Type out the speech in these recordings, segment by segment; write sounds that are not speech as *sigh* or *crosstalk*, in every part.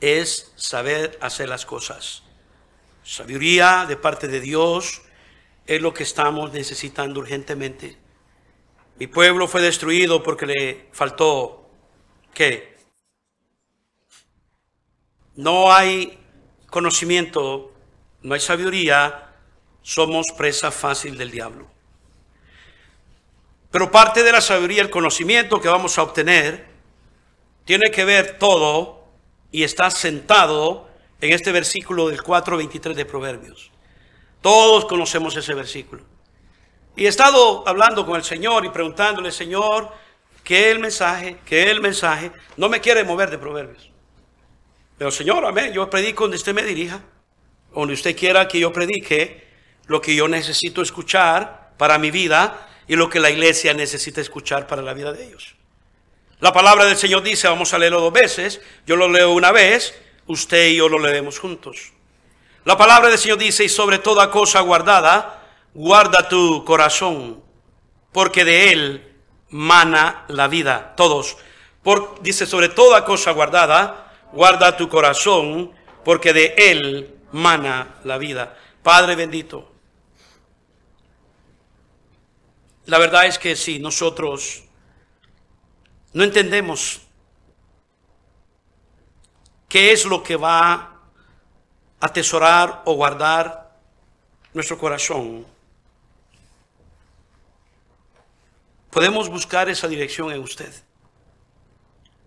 es saber hacer las cosas. Sabiduría de parte de Dios es lo que estamos necesitando urgentemente. Mi pueblo fue destruido porque le faltó ¿qué? No hay conocimiento, no hay sabiduría, somos presa fácil del diablo. Pero parte de la sabiduría, el conocimiento que vamos a obtener, tiene que ver todo y está sentado en este versículo del 4.23 de Proverbios. Todos conocemos ese versículo. Y he estado hablando con el Señor y preguntándole, Señor, ¿qué es el mensaje? ¿Qué es el mensaje? No me quiere mover de Proverbios. Pero Señor, amén, yo predico donde usted me dirija, donde usted quiera que yo predique lo que yo necesito escuchar para mi vida y lo que la iglesia necesita escuchar para la vida de ellos. La palabra del Señor dice, vamos a leerlo dos veces, yo lo leo una vez, usted y yo lo leemos juntos. La palabra del Señor dice, y sobre toda cosa guardada, guarda tu corazón, porque de él mana la vida. Todos. Por, dice, sobre toda cosa guardada, guarda tu corazón, porque de él mana la vida. Padre bendito. La verdad es que si nosotros no entendemos qué es lo que va a atesorar o guardar nuestro corazón, podemos buscar esa dirección en usted.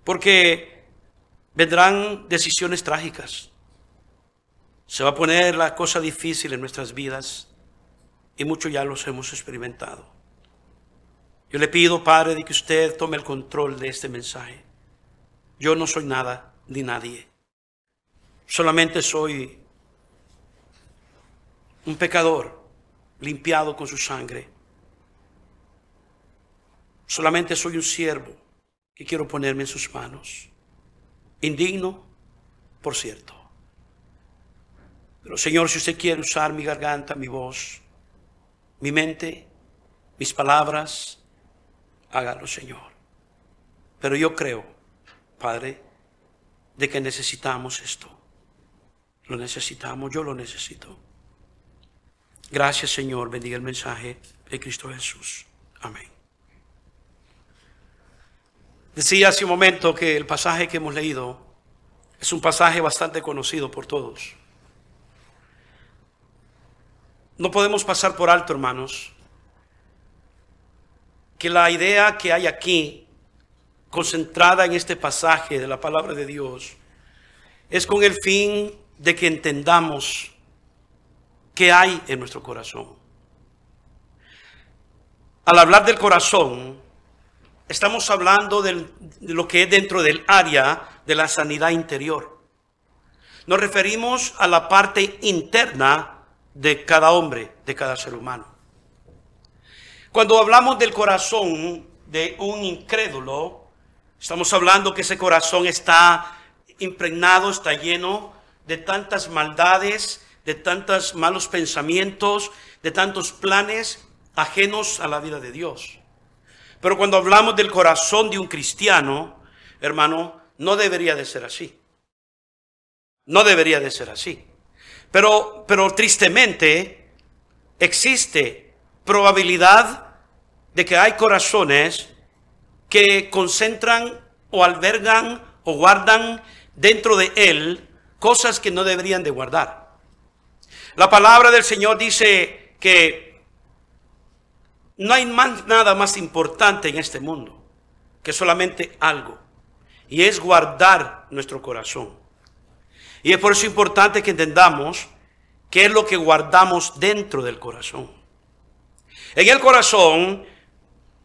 Porque vendrán decisiones trágicas. Se va a poner la cosa difícil en nuestras vidas y muchos ya los hemos experimentado. Yo le pido, Padre, de que usted tome el control de este mensaje. Yo no soy nada ni nadie. Solamente soy un pecador limpiado con su sangre. Solamente soy un siervo que quiero ponerme en sus manos. Indigno, por cierto. Pero Señor, si usted quiere usar mi garganta, mi voz, mi mente, mis palabras, hágalo, Señor. Pero yo creo, Padre, de que necesitamos esto. Lo necesitamos, yo lo necesito. Gracias, Señor. Bendiga el mensaje de Cristo Jesús. Amén. Decía hace un momento que el pasaje que hemos leído es un pasaje bastante conocido por todos. No podemos pasar por alto, hermanos, que la idea que hay aquí, concentrada en este pasaje de la palabra de Dios, es con el fin de que entendamos qué hay en nuestro corazón. Al hablar del corazón, estamos hablando de lo que es dentro del área de la sanidad interior. Nos referimos a la parte interna de cada hombre, de cada ser humano. Cuando hablamos del corazón de un incrédulo, estamos hablando que ese corazón está impregnado, está lleno de tantas maldades, de tantos malos pensamientos, de tantos planes ajenos a la vida de Dios. Pero cuando hablamos del corazón de un cristiano, hermano, no debería de ser así. No debería de ser así. Pero, pero tristemente existe probabilidad de que hay corazones que concentran o albergan o guardan dentro de él cosas que no deberían de guardar. La palabra del Señor dice que no hay más, nada más importante en este mundo que solamente algo, y es guardar nuestro corazón. Y es por eso importante que entendamos qué es lo que guardamos dentro del corazón. En el corazón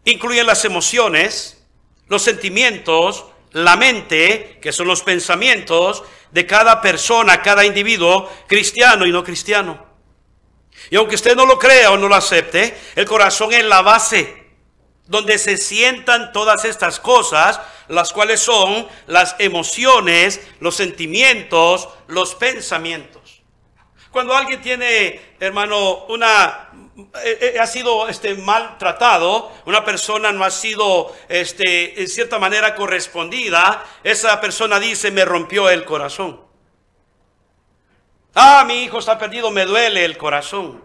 incluyen las emociones, los sentimientos, la mente, que son los pensamientos, de cada persona, cada individuo, cristiano y no cristiano. Y aunque usted no lo crea o no lo acepte, el corazón es la base donde se sientan todas estas cosas, las cuales son las emociones, los sentimientos, los pensamientos. Cuando alguien tiene, hermano, una ha sido este, maltratado, una persona no ha sido este, en cierta manera correspondida, esa persona dice, me rompió el corazón. Ah, mi hijo está perdido, me duele el corazón.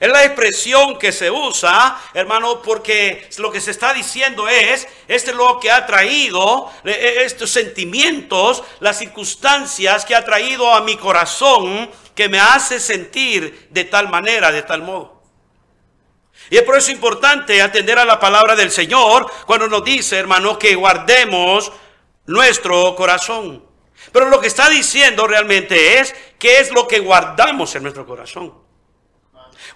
Es la expresión que se usa, hermano, porque lo que se está diciendo es, este es lo que ha traído, eh, eh, estos sentimientos, las circunstancias que ha traído a mi corazón, que me hace sentir de tal manera, de tal modo. Y es por eso importante atender a la palabra del Señor cuando nos dice, hermano, que guardemos nuestro corazón. Pero lo que está diciendo realmente es, ¿qué es lo que guardamos en nuestro corazón?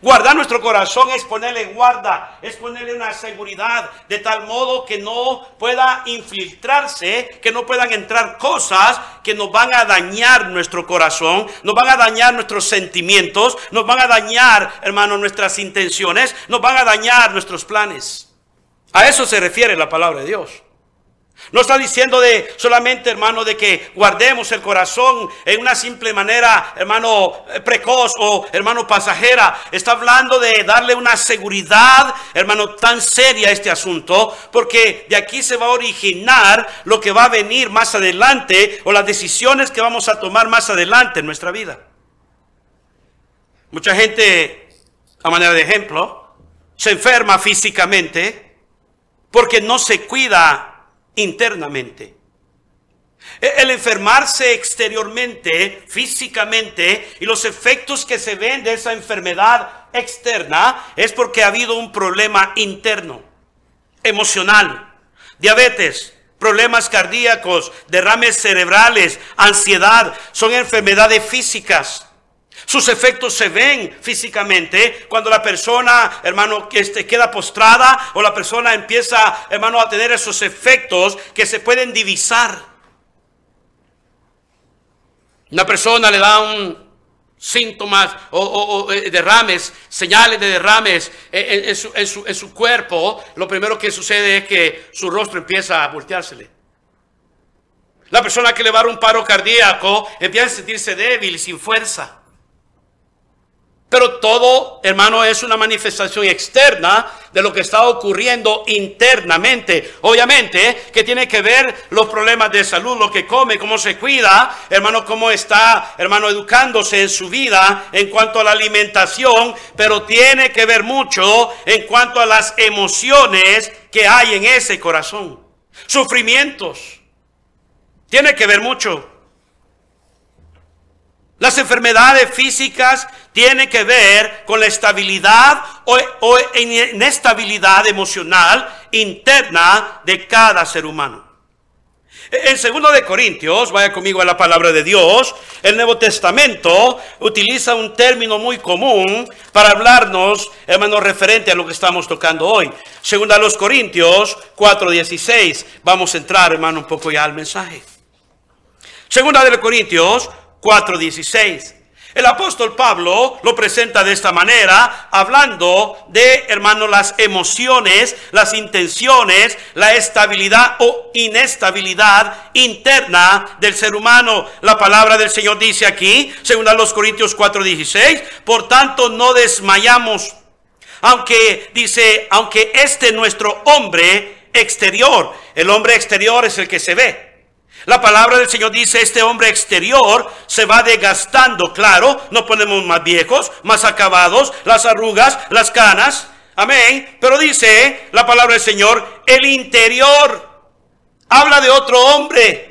Guardar nuestro corazón es ponerle guarda, es ponerle una seguridad de tal modo que no pueda infiltrarse, que no puedan entrar cosas que nos van a dañar nuestro corazón, nos van a dañar nuestros sentimientos, nos van a dañar, hermano, nuestras intenciones, nos van a dañar nuestros planes. A eso se refiere la palabra de Dios. No está diciendo de solamente, hermano, de que guardemos el corazón en una simple manera, hermano, eh, precoz o hermano pasajera. Está hablando de darle una seguridad, hermano, tan seria a este asunto, porque de aquí se va a originar lo que va a venir más adelante o las decisiones que vamos a tomar más adelante en nuestra vida. Mucha gente, a manera de ejemplo, se enferma físicamente porque no se cuida internamente. E-, el enfermarse exteriormente, físicamente, y los efectos que se ven de esa enfermedad externa es porque ha habido un problema interno, emocional, diabetes, problemas cardíacos, derrames cerebrales, ansiedad, son enfermedades físicas. Sus efectos se ven físicamente cuando la persona, hermano, este, queda postrada o la persona empieza, hermano, a tener esos efectos que se pueden divisar. Una persona le da un síntomas o, eh, derrames, señales de derrames en, su, en su cuerpo, lo primero que sucede es que su rostro empieza a volteársele. La persona que le va a dar un paro cardíaco empieza a sentirse débil y sin fuerza. Pero todo, hermano, es una manifestación externa de lo que está ocurriendo internamente. Obviamente que tiene que ver los problemas de salud, lo que come, cómo se cuida, hermano, cómo está, hermano, educándose en su vida en cuanto a la alimentación, pero tiene que ver mucho en cuanto a las emociones que hay en ese corazón. Sufrimientos. Tiene que ver mucho. Las enfermedades físicas tienen que ver con la estabilidad o, inestabilidad emocional interna de cada ser humano. En segundo de Corintios, vaya conmigo a la palabra de Dios, el Nuevo Testamento utiliza un término muy común para hablarnos, hermano, referente a lo que estamos tocando hoy. Segunda a los Corintios 4:16. Vamos a entrar, hermano, un poco ya al mensaje. Segunda de Corintios 4:16. El apóstol Pablo lo presenta de esta manera, hablando de, hermano, las emociones, las intenciones, la estabilidad o inestabilidad interna del ser humano. La palabra del Señor dice aquí, según a los Corintios 4:16, por tanto no desmayamos, aunque dice, aunque este nuestro hombre exterior, el hombre exterior es el que se ve. La palabra del Señor dice, este hombre exterior se va desgastando, claro, nos ponemos más viejos, más acabados, las arrugas, las canas, amén. Pero dice la palabra del Señor, el interior habla de otro hombre.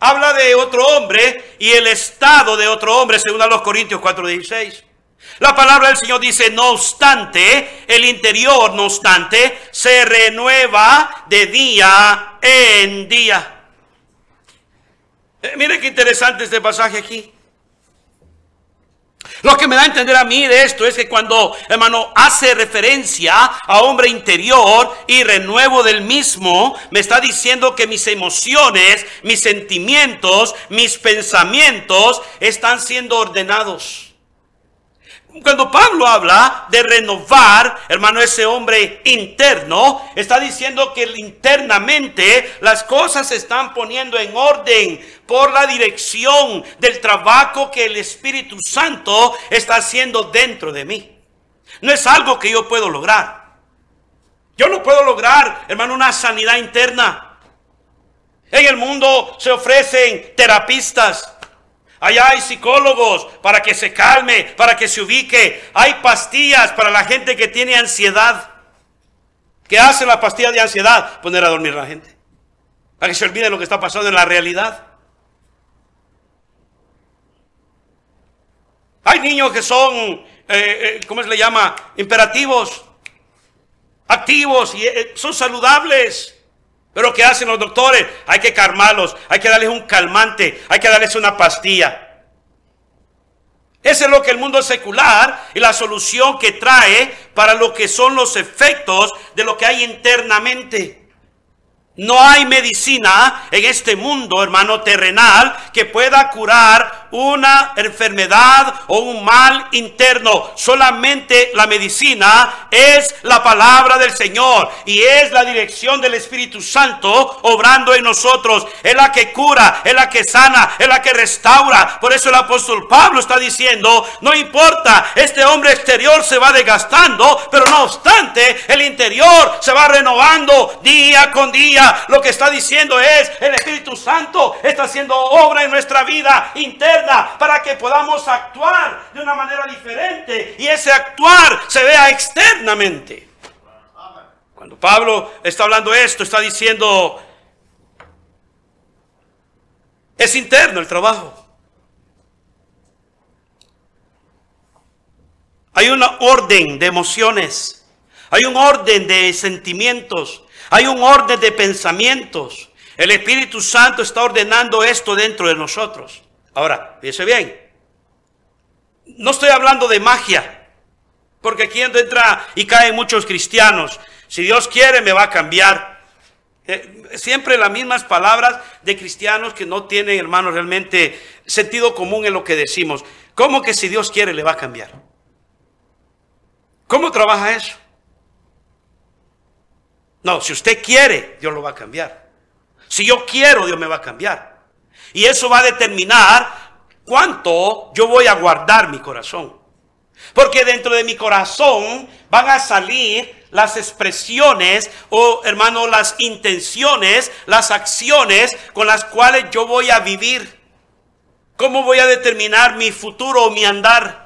Habla de otro hombre y el estado de otro hombre, según a los Corintios 4:16. La palabra del Señor dice, no obstante, el interior, no obstante, se renueva de día en día. Eh, mire qué interesante este pasaje aquí. Lo que me da a entender a mí de esto es que cuando, hermano, hace referencia a hombre interior y renuevo del mismo, me está diciendo que mis emociones, mis sentimientos, mis pensamientos están siendo ordenados. Cuando Pablo habla de renovar, hermano, ese hombre interno, está diciendo que internamente las cosas se están poniendo en orden por la dirección del trabajo que el Espíritu Santo está haciendo dentro de mí. No es algo que yo puedo lograr. Yo no puedo lograr, hermano, una sanidad interna. En el mundo se ofrecen terapistas, Allá hay psicólogos para que se calme, para que se ubique. Hay pastillas para la gente que tiene ansiedad. ¿Qué hace la pastilla de ansiedad? Poner a dormir a la gente. Para que se olvide lo que está pasando en la realidad. Hay niños que son, eh, eh, ¿cómo se le llama? Imperativos, activos y eh, son saludables. Pero ¿qué hacen los doctores? Hay que calmarlos, hay que darles un calmante, hay que darles una pastilla. Ese es lo que el mundo secular y la solución que trae para lo que son los efectos de lo que hay internamente. No hay medicina en este mundo, hermano terrenal, que pueda curar una enfermedad o un mal interno. Solamente la medicina es la palabra del Señor y es la dirección del Espíritu Santo obrando en nosotros. Es la que cura, es la que sana, es la que restaura. Por eso el apóstol Pablo está diciendo, no importa, este hombre exterior se va desgastando, pero no obstante, el interior se va renovando día con día lo que está diciendo es, el Espíritu Santo está haciendo obra en nuestra vida interna para que podamos actuar de una manera diferente y ese actuar se vea externamente. Cuando Pablo está hablando esto, está diciendo, es interno el trabajo. Hay un orden de emociones, hay un orden de sentimientos, hay un orden de pensamientos. El Espíritu Santo está ordenando esto dentro de nosotros. Ahora, fíjese bien. No estoy hablando de magia. Porque aquí entra y caen muchos cristianos. Si Dios quiere, me va a cambiar. Eh, siempre las mismas palabras de cristianos que no tienen, hermanos, realmente sentido común en lo que decimos. ¿Cómo que si Dios quiere, le va a cambiar? ¿Cómo trabaja eso? No, si usted quiere, Dios lo va a cambiar. Si yo quiero, Dios me va a cambiar. Y eso va a determinar cuánto yo voy a guardar mi corazón. Porque dentro de mi corazón van a salir las expresiones o, hermano, las intenciones, las acciones con las cuales yo voy a vivir. ¿Cómo voy a determinar mi futuro o mi andar?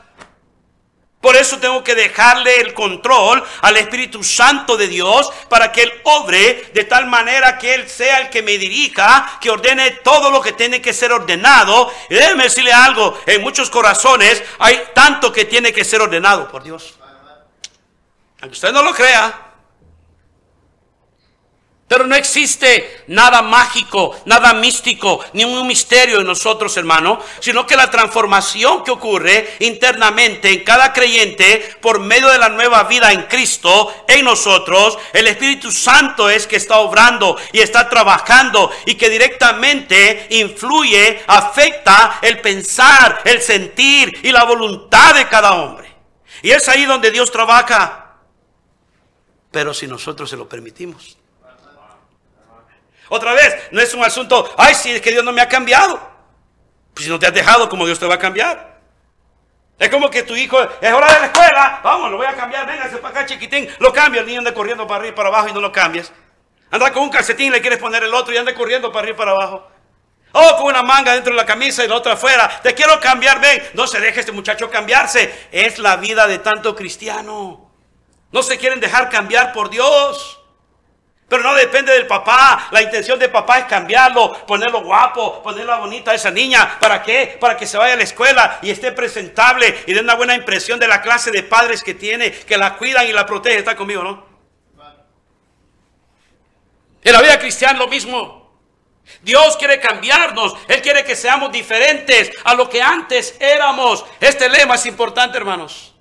Por eso tengo que dejarle el control al Espíritu Santo de Dios para que Él obre de tal manera que Él sea el que me dirija, que ordene todo lo que tiene que ser ordenado. Y déjeme decirle algo, en muchos corazones hay tanto que tiene que ser ordenado por Dios. Aunque usted no lo crea, pero no existe nada mágico, nada místico, ni un misterio en nosotros, hermano, sino que la transformación que ocurre internamente en cada creyente por medio de la nueva vida en Cristo, en nosotros, el Espíritu Santo es que está obrando y está trabajando y que directamente influye, afecta el pensar, el sentir y la voluntad de cada hombre. Y es ahí donde Dios trabaja, pero si nosotros se lo permitimos. Otra vez, no es un asunto, ay, si es que Dios no me ha cambiado. Pues si no te has dejado, como Dios te va a cambiar? Es como que tu hijo, es hora de la escuela, vamos, lo voy a cambiar, véngase para acá, chiquitín. Lo cambia, el niño anda corriendo para arriba y para abajo y no lo cambias. Anda con un calcetín, le quieres poner el otro y anda corriendo para arriba y para abajo. Oh, con una manga dentro de la camisa y la otra afuera. Te quiero cambiar, ven. No se deje este muchacho cambiarse. Es la vida de tanto cristiano. No se quieren dejar cambiar por Dios. Pero no depende del papá. La intención del papá es cambiarlo, ponerlo guapo, ponerla bonita a esa niña. ¿Para qué? Para que se vaya a la escuela y esté presentable y dé una buena impresión de la clase de padres que tiene, que la cuidan y la protegen. ¿Está conmigo, no? En la vida cristiana lo mismo. Dios quiere cambiarnos. Él quiere que seamos diferentes a lo que antes éramos. Este lema es importante, hermanos.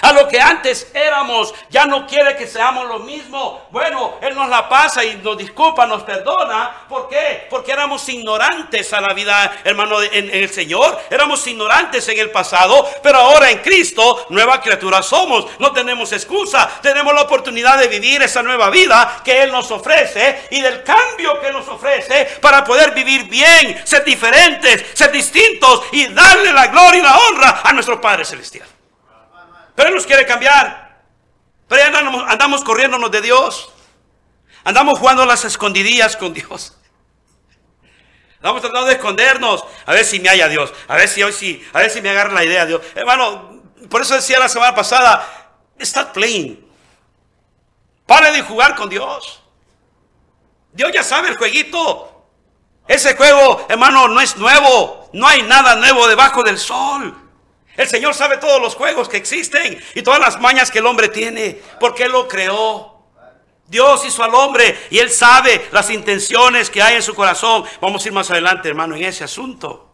A lo que antes éramos, ya no quiere que seamos lo mismo. Bueno, Él nos la pasa y nos disculpa, nos perdona. ¿Por qué? Porque éramos ignorantes a la vida, hermano, en, el Señor. Éramos ignorantes en el pasado, pero ahora en Cristo, nueva criatura somos. No tenemos excusa. Tenemos la oportunidad de vivir esa nueva vida que Él nos ofrece y del cambio que nos ofrece para poder vivir bien, ser diferentes, ser distintos y darle la gloria y la honra a nuestro Padre Celestial. Pero Él nos quiere cambiar. Pero ya andamos, andamos corriéndonos de Dios. Andamos jugando las escondidillas con Dios. Estamos tratando de escondernos. A ver si me haya Dios. A ver si hoy sí. A ver si me agarra la idea Dios. Hermano, por eso decía la semana pasada. Start playing. Pare de jugar con Dios. Dios ya sabe el jueguito. Ese juego, hermano, no es nuevo. No hay nada nuevo debajo del sol. El Señor sabe todos los juegos que existen y todas las mañas que el hombre tiene, porque Él lo creó. Dios hizo al hombre y Él sabe las intenciones que hay en su corazón. Vamos a ir más adelante, hermano, en ese asunto.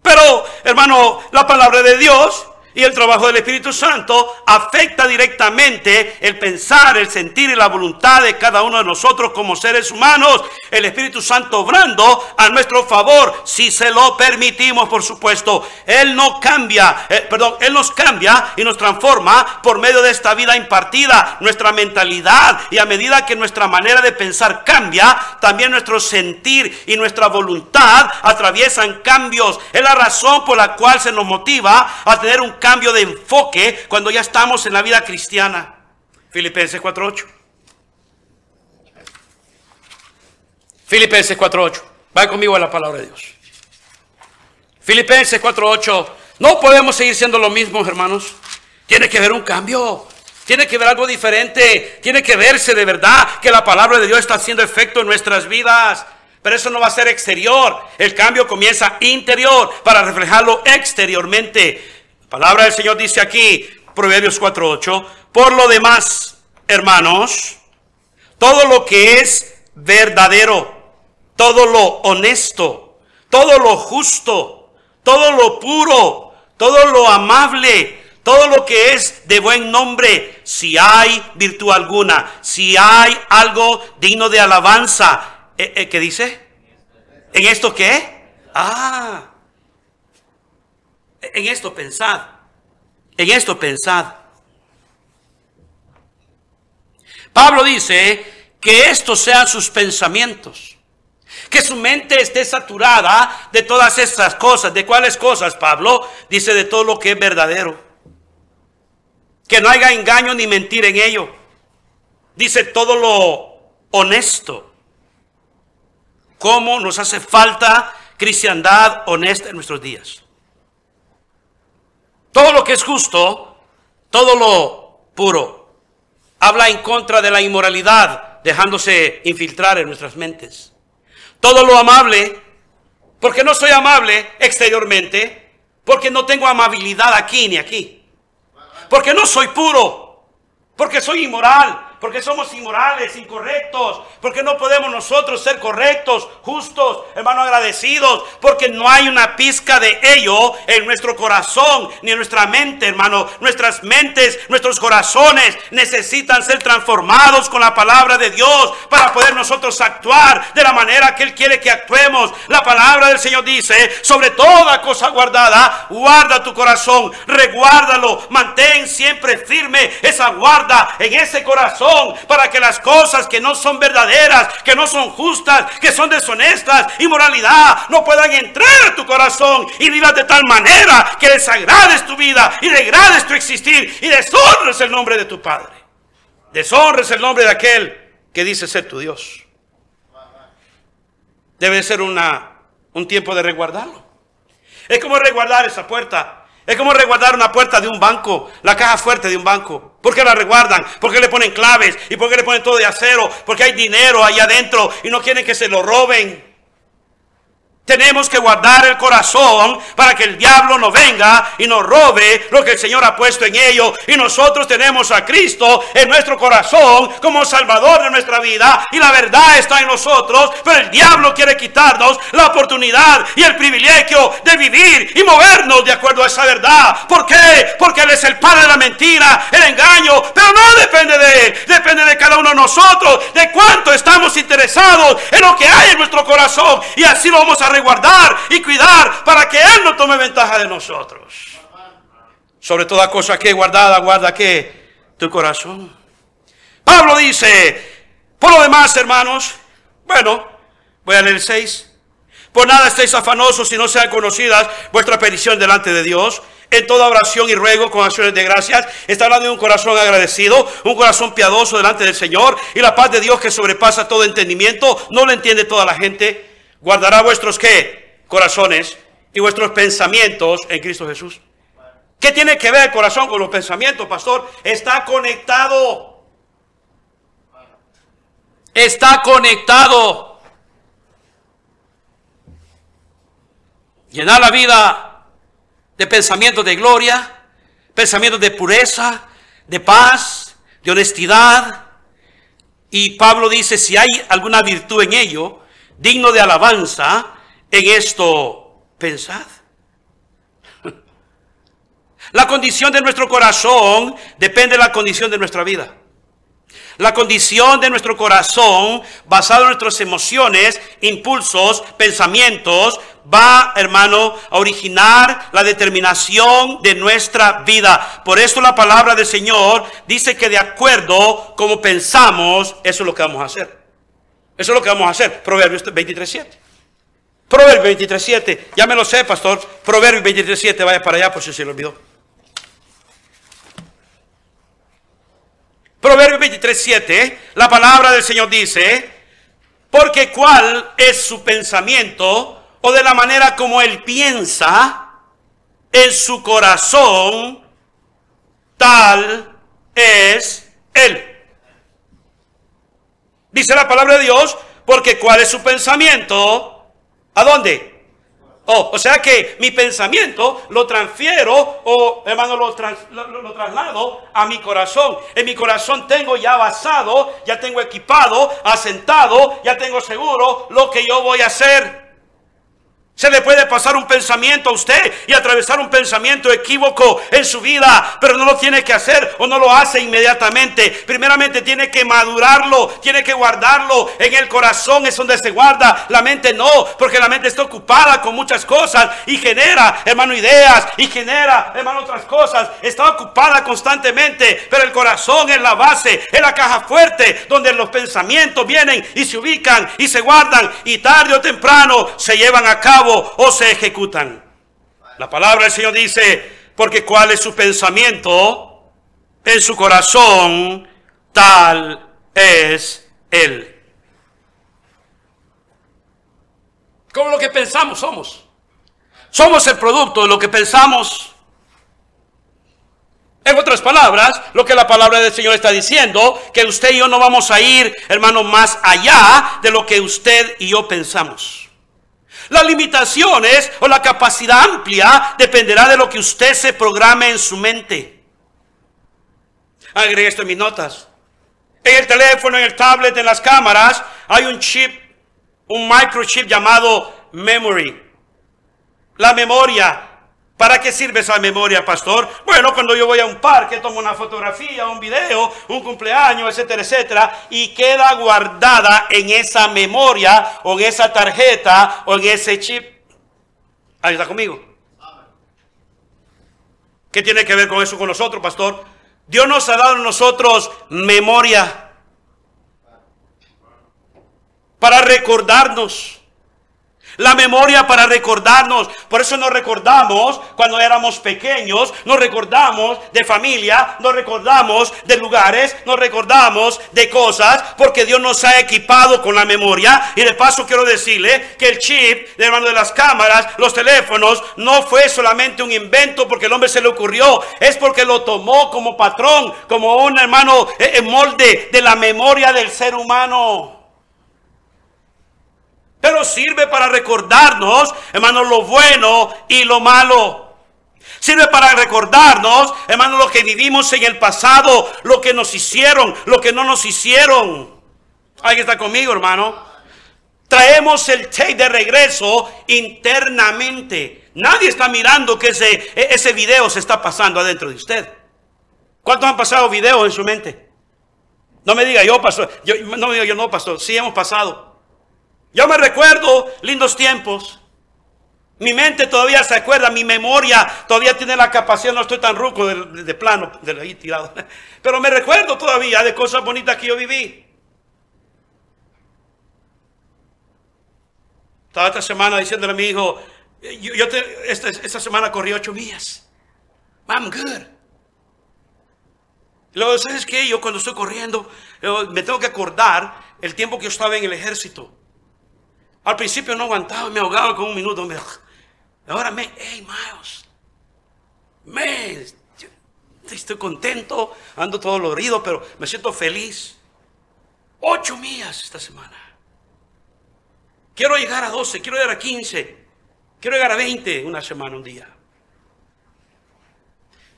Pero, hermano, la palabra de Dios y el trabajo del Espíritu Santo afecta directamente el pensar, el sentir y la voluntad de cada uno de nosotros como seres humanos. El Espíritu Santo obrando a nuestro favor, si se lo permitimos, por supuesto. Él no cambia, eh, perdón, Él nos cambia y nos transforma por medio de esta vida impartida, nuestra mentalidad. Y a medida que nuestra manera de pensar cambia, también nuestro sentir y nuestra voluntad atraviesan cambios. Es la razón por la cual se nos motiva a tener un cambio de enfoque cuando ya estamos en la vida cristiana. Filipenses 4.8. Filipenses 4.8. Va conmigo a la palabra de Dios. Filipenses 4.8. No podemos seguir siendo lo mismo, hermanos. Tiene que haber un cambio. Tiene que ver algo diferente. Tiene que verse de verdad que la palabra de Dios está haciendo efecto en nuestras vidas. Pero eso no va a ser exterior. El cambio comienza interior para reflejarlo exteriormente palabra del Señor dice aquí, Proverbios 4.8, por lo demás, hermanos, todo lo que es verdadero, todo lo honesto, todo lo justo, todo lo puro, todo lo amable, todo lo que es de buen nombre, si hay virtud alguna, si hay algo digno de alabanza, ¿eh, eh, ¿qué dice? ¿En esto qué? Ah, en esto pensad. En esto pensad. Pablo dice que estos sean sus pensamientos. Que su mente esté saturada de todas estas cosas. ¿De cuáles cosas, Pablo? Dice de todo lo que es verdadero. Que no haya engaño ni mentir en ello. Dice todo lo honesto. ¿Cómo nos hace falta cristiandad honesta en nuestros días? Todo lo que es justo, todo lo puro, habla en contra de la inmoralidad, dejándose infiltrar en nuestras mentes. Todo lo amable, porque no soy amable exteriormente, porque no tengo amabilidad aquí ni aquí. Porque no soy puro, porque soy inmoral, porque somos inmorales, incorrectos, porque no podemos nosotros ser correctos, justos, hermano, agradecidos, porque no hay una pizca de ello en nuestro corazón ni en nuestra mente, hermano. Nuestras mentes, nuestros corazones necesitan ser transformados con la palabra de Dios para poder nosotros actuar de la manera que Él quiere que actuemos. La palabra del Señor dice, sobre toda cosa guardada, guarda tu corazón, reguárdalo, mantén siempre firme esa guarda en ese corazón para que las cosas que no son verdaderas, que no son justas, que son deshonestas, inmoralidad, no puedan entrar a tu corazón y vivas de tal manera que desagrades tu vida y degrades tu existir y deshonres el nombre de tu Padre. Deshonres el nombre de aquel que dice ser tu Dios. Debe ser una, un tiempo de resguardarlo. Es como resguardar esa puerta es como resguardar una puerta de un banco, la caja fuerte de un banco. ¿Por qué la resguardan? ¿Por qué le ponen claves? ¿Y por qué le ponen todo de acero? Porque hay dinero ahí adentro y no quieren que se lo roben. Tenemos que guardar el corazón para que el diablo no venga y nos robe lo que el Señor ha puesto en ello. Y nosotros tenemos a Cristo en nuestro corazón como Salvador de nuestra vida. Y la verdad está en nosotros. Pero el diablo quiere quitarnos la oportunidad y el privilegio de vivir y movernos de acuerdo a esa verdad. ¿Por qué? Porque Él es el padre de la mentira, el engaño. Pero no depende de Él. Depende de cada uno de nosotros. De cuánto estamos interesados en lo que hay en nuestro corazón. Y así lo vamos a guardar y cuidar para que Él no tome ventaja de nosotros. Sobre toda cosa que guardada, guarda que tu corazón. Pablo dice, por lo demás, hermanos, bueno, voy a leer el 6. Por nada estéis afanosos si no sean conocidas vuestra petición delante de Dios. En toda oración y ruego con acciones de gracias. Está hablando de un corazón agradecido, un corazón piadoso delante del Señor. Y la paz de Dios que sobrepasa todo entendimiento. No lo entiende toda la gente guardará vuestros qué? Corazones y vuestros pensamientos en Cristo Jesús. ¿Qué tiene que ver el corazón con los pensamientos, pastor? Está conectado. Está conectado. Llenar la vida de pensamientos de gloria, pensamientos de pureza, de paz, de honestidad. Y Pablo dice, si hay alguna virtud en ello, digno de alabanza, en esto pensad. *laughs* La condición de nuestro corazón depende de la condición de nuestra vida. La condición de nuestro corazón, basado en nuestras emociones, impulsos, pensamientos, va, hermano, a originar la determinación de nuestra vida. Por eso la palabra del Señor dice que de acuerdo como pensamos, eso es lo que vamos a hacer. Eso es lo que vamos a hacer. Proverbios 23.7. Proverbios 23.7. Ya me lo sé, pastor. Proverbios 23.7. Vaya para allá por si se lo olvidó. Proverbios 23.7. La palabra del Señor dice, porque cuál es su pensamiento o de la manera como él piensa en su corazón, tal es él. Dice la palabra de Dios, porque cuál es su pensamiento, ¿a dónde? Oh, o sea que mi pensamiento lo transfiero o, hermano, lo, lo, traslado a mi corazón. En mi corazón tengo ya basado, ya tengo equipado, asentado, ya tengo seguro lo que yo voy a hacer. Se le puede pasar un pensamiento a usted y atravesar un pensamiento equívoco en su vida, pero no lo tiene que hacer o no lo hace inmediatamente. Primeramente tiene que madurarlo, tiene que guardarlo en el corazón, es donde se guarda. La mente no, porque la mente está ocupada con muchas cosas y genera, hermano, ideas y genera, hermano, otras cosas. Está ocupada constantemente, pero el corazón es la base, es la caja fuerte donde los pensamientos vienen y se ubican y se guardan y tarde o temprano se llevan a cabo o se ejecutan. La palabra del Señor dice, porque cuál es su pensamiento en su corazón, tal es él. Como lo que pensamos somos. Somos el producto de lo que pensamos. En otras palabras, lo que la palabra del Señor está diciendo, que usted y yo no vamos a ir, hermano, más allá de lo que usted y yo pensamos. Las limitaciones o la capacidad amplia dependerá de lo que usted se programe en su mente. Agregué esto en mis notas. En el teléfono, en el tablet, en las cámaras, hay un chip, un microchip llamado memory. La memoria ¿Para qué sirve esa memoria, pastor? Bueno, cuando yo voy a un parque, tomo una fotografía, un video, un cumpleaños, etcétera, etcétera, y queda guardada en esa memoria, o en esa tarjeta, o en ese chip. Ahí está conmigo. ¿Qué tiene que ver con eso con nosotros, pastor? Dios nos ha dado a nosotros memoria para recordarnos. La memoria para recordarnos. Por eso nos recordamos cuando éramos pequeños, nos recordamos de familia, nos recordamos de lugares, nos recordamos de cosas, porque Dios nos ha equipado con la memoria. Y de paso quiero decirle que el chip, de hermano de las cámaras, los teléfonos, no fue solamente un invento porque el hombre se le ocurrió, es porque lo tomó como patrón, como un hermano eh, en molde de la memoria del ser humano. Pero sirve para recordarnos, hermano, lo bueno y lo malo. Sirve para recordarnos, hermano, lo que vivimos en el pasado, lo que nos hicieron, lo que no nos hicieron. ¿Alguien está conmigo, hermano? Traemos el tape de regreso internamente. Nadie está mirando que ese, ese video se está pasando adentro de usted. ¿Cuántos han pasado videos en su mente? No me diga yo pasó, no me diga yo no pasó, sí hemos pasado. Yo me recuerdo lindos tiempos. Mi mente todavía se acuerda, mi memoria todavía tiene la capacidad, no estoy tan ruco de, plano, de ahí tirado. *laughs* Pero me recuerdo todavía de cosas bonitas que yo viví. Estaba esta semana diciéndole a mi hijo, yo, esta, semana corrí ocho millas. I'm good. Luego, ¿sabes qué? Yo cuando estoy corriendo, me tengo que acordar el tiempo que yo estaba en el ejército. Al principio no aguantaba, me ahogaba con un minuto. ahora me, hey Miles, me, estoy contento, ando todo dolorido, pero me siento feliz. Ocho millas esta semana. Quiero llegar a 12, quiero llegar a 15, quiero llegar a 20 una semana, un día.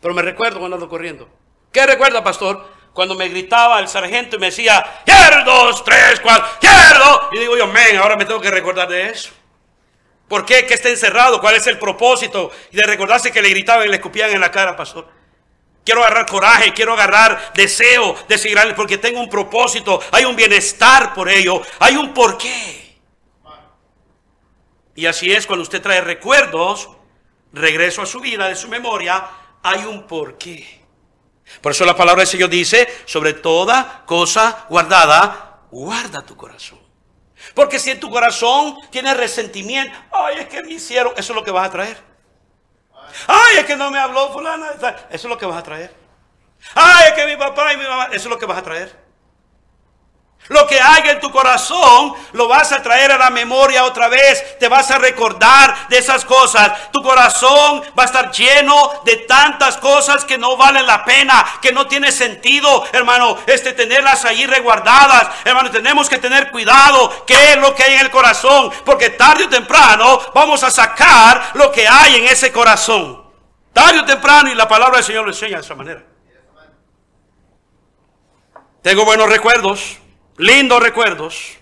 Pero me recuerdo cuando ando corriendo. ¿Qué recuerda, pastor? Cuando me gritaba el sargento y me decía, quiero dos, tres, cuatro, quiero. Y digo yo, men, ahora me tengo que recordar de eso. ¿Por qué? ¿Qué está encerrado? ¿Cuál es el propósito? Y de recordarse que le gritaban y le escupían en la cara, pastor. Quiero agarrar coraje, quiero agarrar deseo de seguir porque tengo un propósito, hay un bienestar por ello, hay un porqué. Y así es cuando usted trae recuerdos, regreso a su vida, de su memoria, hay un porqué. Por eso la palabra del Señor dice, sobre toda cosa guardada, guarda tu corazón. Porque si en tu corazón tienes resentimiento, ay, es que me hicieron, eso es lo que vas a traer. Ay, es que no me habló fulana, eso es lo que vas a traer. Ay, es que mi papá y mi mamá, eso es lo que vas a traer. Lo que hay en tu corazón lo vas a traer a la memoria otra vez. Te vas a recordar de esas cosas. Tu corazón va a estar lleno de tantas cosas que no valen la pena, que no tiene sentido, hermano, este tenerlas ahí reguardadas. Hermano, tenemos que tener cuidado qué es lo que hay en el corazón, porque tarde o temprano vamos a sacar lo que hay en ese corazón. Tarde o temprano y la palabra del Señor lo enseña de esa manera. Tengo buenos recuerdos lindos recuerdos.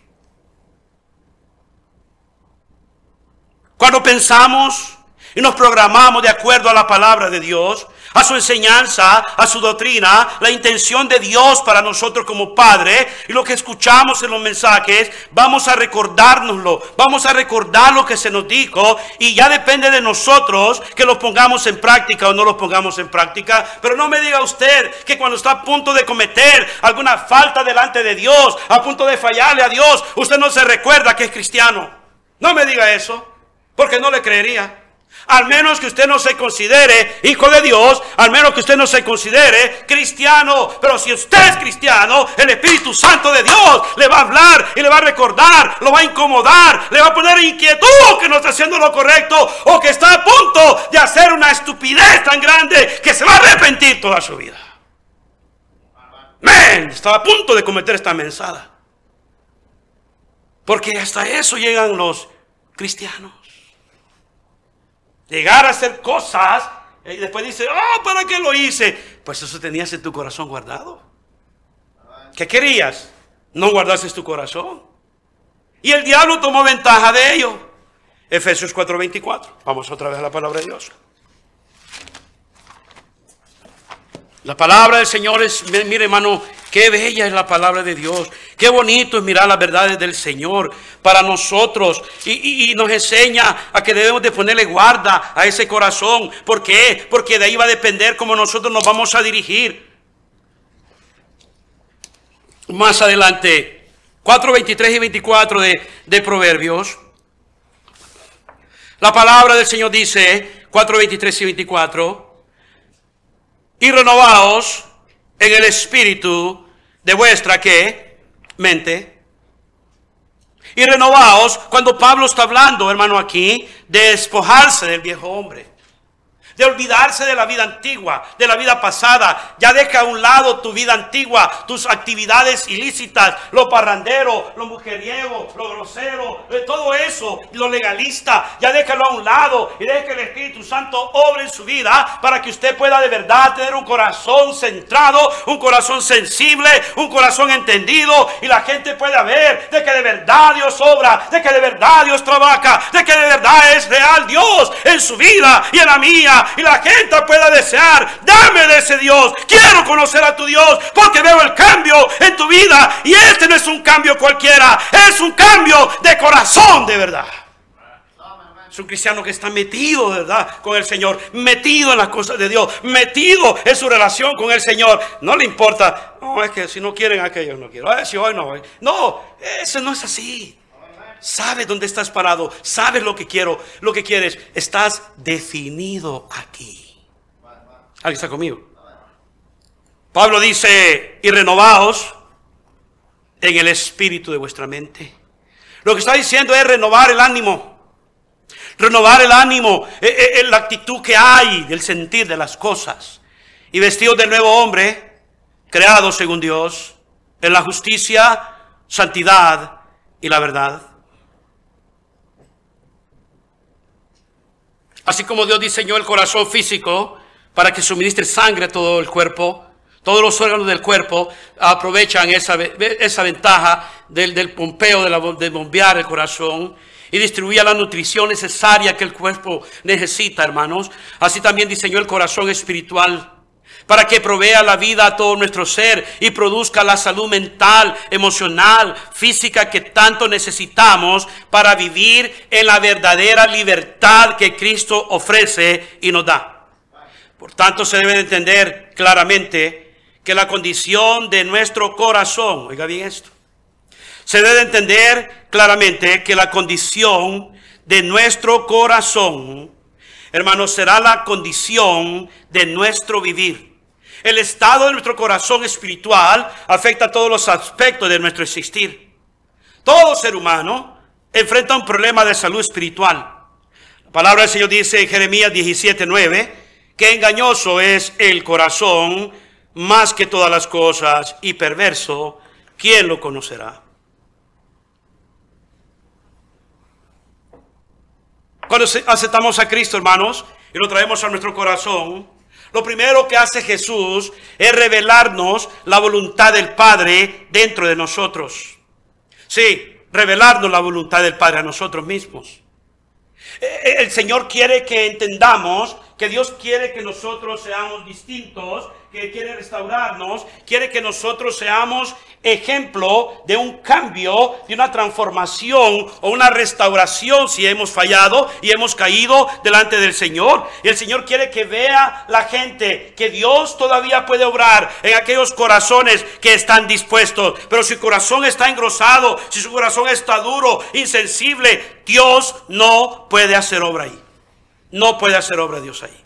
Cuando pensamos y nos programamos de acuerdo a la palabra de Dios, a su enseñanza, a su doctrina, la intención de Dios para nosotros como Padre y lo que escuchamos en los mensajes, vamos a recordárnoslo, vamos a recordar lo que se nos dijo y ya depende de nosotros que lo pongamos en práctica o no lo pongamos en práctica. Pero no me diga usted que cuando está a punto de cometer alguna falta delante de Dios, a punto de fallarle a Dios, usted no se recuerda que es cristiano. No me diga eso, porque no le creería. Al menos que usted no se considere hijo de Dios, al menos que usted no se considere cristiano. Pero si usted es cristiano, el Espíritu Santo de Dios le va a hablar y le va a recordar, lo va a incomodar, le va a poner inquietud que no está haciendo lo correcto o que está a punto de hacer una estupidez tan grande que se va a arrepentir toda su vida. Men, estaba a punto de cometer esta mensada. Porque hasta eso llegan los cristianos llegar a hacer cosas y después dice, oh, ¿para qué lo hice? Pues eso tenías en tu corazón guardado. ¿Qué querías? No guardaste tu corazón. Y el diablo tomó ventaja de ello. Efesios 4:24. Vamos otra vez a la palabra de Dios. La palabra del Señor es, mire hermano, qué bella es la palabra de Dios. Qué bonito es mirar las verdades del Señor para nosotros. Y, nos enseña a que debemos de ponerle guarda a ese corazón. ¿Por qué? Porque de ahí va a depender cómo nosotros nos vamos a dirigir. Más adelante, 4, 23 y 24 de, de Proverbios. La palabra del Señor dice, 4, 23 y 24 y renovaos en el espíritu de vuestra ¿qué? Mente. Y renovaos cuando Pablo está hablando, hermano, aquí, de despojarse del viejo hombre. De olvidarse de la vida antigua, de la vida pasada. Ya deja a un lado tu vida antigua, tus actividades ilícitas, lo parrandero, lo mujeriego, lo grosero, de todo eso, lo legalista. Ya déjalo a un lado y deje que el Espíritu Santo obre en su vida para que usted pueda de verdad tener un corazón centrado, un corazón sensible, un corazón entendido y la gente pueda ver de que de verdad Dios obra, de que de verdad Dios trabaja, de que de verdad es real Dios en su vida y en la mía y la gente pueda desear, dame de ese Dios, quiero conocer a tu Dios porque veo el cambio en tu vida y este no es un cambio cualquiera, es un cambio de corazón de verdad. Es un cristiano que está metido, ¿verdad? Con el Señor, metido en las cosas de Dios, metido en su relación con el Señor. No le importa, no, es que si no quieren aquellos no quiero, si hoy no, no, eso no es así. Sabes dónde estás parado, sabes lo que quiero, lo que quieres. Estás definido aquí. ¿Alguien está conmigo? Pablo dice, y renovaos en el espíritu de vuestra mente. Lo que está diciendo es renovar el ánimo. Renovar el ánimo, en eh, eh, la actitud que hay del sentir de las cosas. Y vestidos del nuevo hombre, creado según Dios, en la justicia, santidad y la verdad. Así como Dios diseñó el corazón físico para que suministre sangre a todo el cuerpo, todos los órganos del cuerpo aprovechan esa, esa ventaja del, del pompeo, de, la, de bombear el corazón y distribuye la nutrición necesaria que el cuerpo necesita, hermanos. Así también diseñó el corazón espiritual para que provea la vida a todo nuestro ser y produzca la salud mental, emocional, física que tanto necesitamos para vivir en la verdadera libertad que Cristo ofrece y nos da. Por tanto, se debe entender claramente que la condición de nuestro corazón, oiga bien esto, se debe entender claramente que la condición de nuestro corazón, hermanos, será la condición de nuestro vivir. El estado de nuestro corazón espiritual afecta todos los aspectos de nuestro existir. Todo ser humano enfrenta un problema de salud espiritual. La palabra del Señor dice en Jeremías 17:9 que engañoso es el corazón más que todas las cosas y perverso, ¿quién lo conocerá? Cuando aceptamos a Cristo, hermanos, y lo traemos a nuestro corazón, lo primero que hace Jesús es revelarnos la voluntad del Padre dentro de nosotros. Sí, revelarnos la voluntad del Padre a nosotros mismos. E, e, el Señor quiere que entendamos que Dios quiere que nosotros seamos distintos que quiere restaurarnos, quiere que nosotros seamos ejemplo de un cambio, de una transformación o una restauración si hemos fallado y hemos caído delante del Señor. Y el Señor quiere que vea la gente que Dios todavía puede obrar en aquellos corazones que están dispuestos. Pero si su corazón está engrosado, si su corazón está duro, insensible, Dios no puede hacer obra ahí. No puede hacer obra Dios ahí.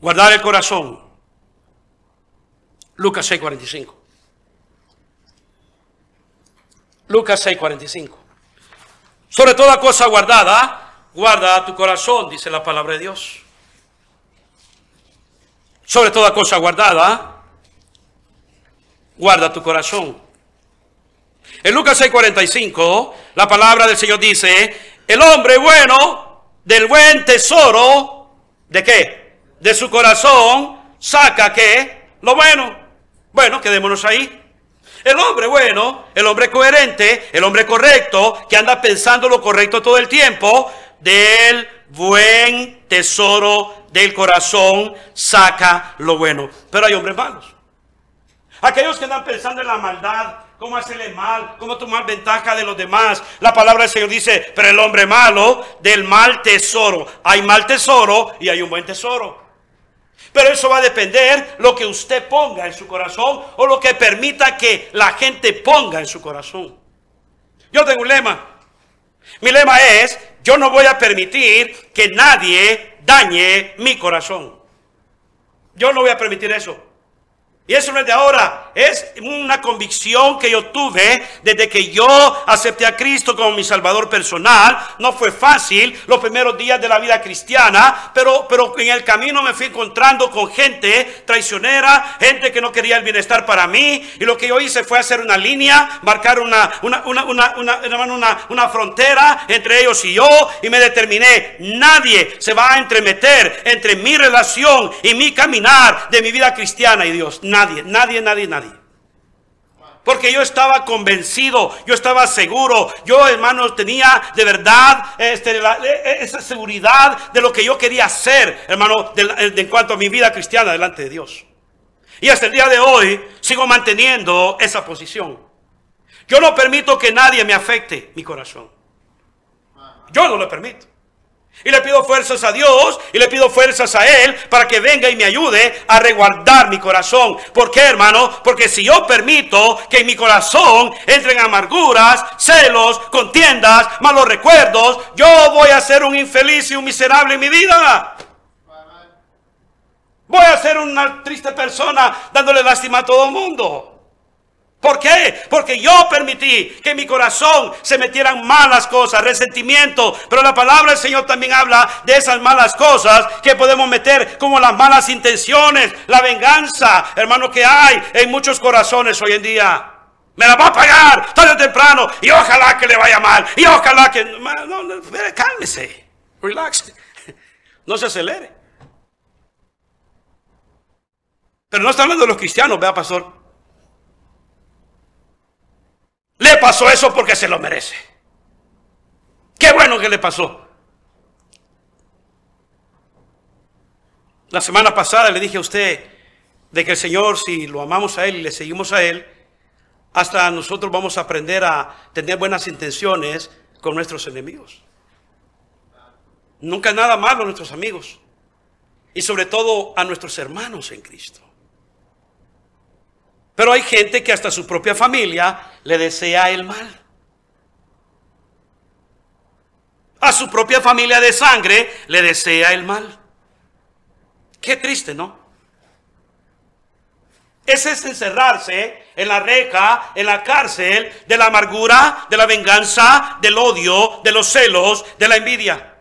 Guardar el corazón. Lucas 6:45. Lucas 6:45. Sobre toda cosa guardada, guarda tu corazón, dice la palabra de Dios. Sobre toda cosa guardada, guarda tu corazón. En Lucas 6:45, la palabra del Señor dice, el hombre bueno del buen tesoro, ¿de qué? De su corazón saca que lo bueno. Bueno, quedémonos ahí. El hombre bueno, el hombre coherente, el hombre correcto, que anda pensando lo correcto todo el tiempo, del buen tesoro del corazón saca lo bueno. Pero hay hombres malos. Aquellos que andan pensando en la maldad, cómo hacerle mal, cómo tomar ventaja de los demás. La palabra del Señor dice, pero el hombre malo del mal tesoro. Hay mal tesoro y hay un buen tesoro. Pero eso va a depender lo que usted ponga en su corazón o lo que permita que la gente ponga en su corazón. Yo tengo un lema. Mi lema es, yo no voy a permitir que nadie dañe mi corazón. Yo no voy a permitir eso. Y eso no es de ahora, es una convicción que yo tuve desde que yo acepté a Cristo como mi Salvador personal. No fue fácil los primeros días de la vida cristiana, pero, pero en el camino me fui encontrando con gente traicionera, gente que no quería el bienestar para mí. Y lo que yo hice fue hacer una línea, marcar una, una, una, una, una, frontera entre ellos y yo. Y me determiné, nadie se va a entremeter entre mi relación y mi caminar de mi vida cristiana y Dios. Nadie, nadie, nadie, nadie. Porque yo estaba convencido, yo estaba seguro, yo hermanos tenía de verdad este, e, e, esa seguridad de lo que yo quería hacer, hermano, en cuanto a mi vida cristiana delante de Dios. Y hasta el día de hoy sigo manteniendo esa posición. Yo no permito que nadie me afecte mi corazón. Yo no lo permito. Y le pido fuerzas a Dios y le pido fuerzas a Él para que venga y me ayude a reguardar mi corazón. ¿Por qué, hermano? Porque si yo permito que en mi corazón entren amarguras, celos, contiendas, malos recuerdos, yo voy a ser un infeliz y un miserable en mi vida. Voy a ser una triste persona dándole lástima a todo el mundo. ¿Por qué? Porque yo permití que en mi corazón se metieran malas cosas, resentimiento. Pero la palabra del Señor también habla de esas malas cosas que podemos meter como las malas intenciones, la venganza, hermano, que hay en muchos corazones hoy en día. Me la va a pagar tarde o temprano y ojalá que le vaya mal y ojalá que... No, no, cálmese, relax, *laughs* no se acelere. Pero no está hablando de los cristianos, vea pastor. Le pasó eso porque se lo merece. Qué bueno que le pasó. La semana pasada le dije a usted de que el Señor, si lo amamos a Él y le seguimos a Él, hasta nosotros vamos a aprender a tener buenas intenciones con nuestros enemigos. Nunca nada malo a nuestros amigos. Y sobre todo a nuestros hermanos en Cristo. Pero hay gente que hasta su propia familia le desea el mal. A su propia familia de sangre le desea el mal. Qué triste, ¿no? Ese es encerrarse en la reja, en la cárcel de la amargura, de la venganza, del odio, de los celos, de la envidia.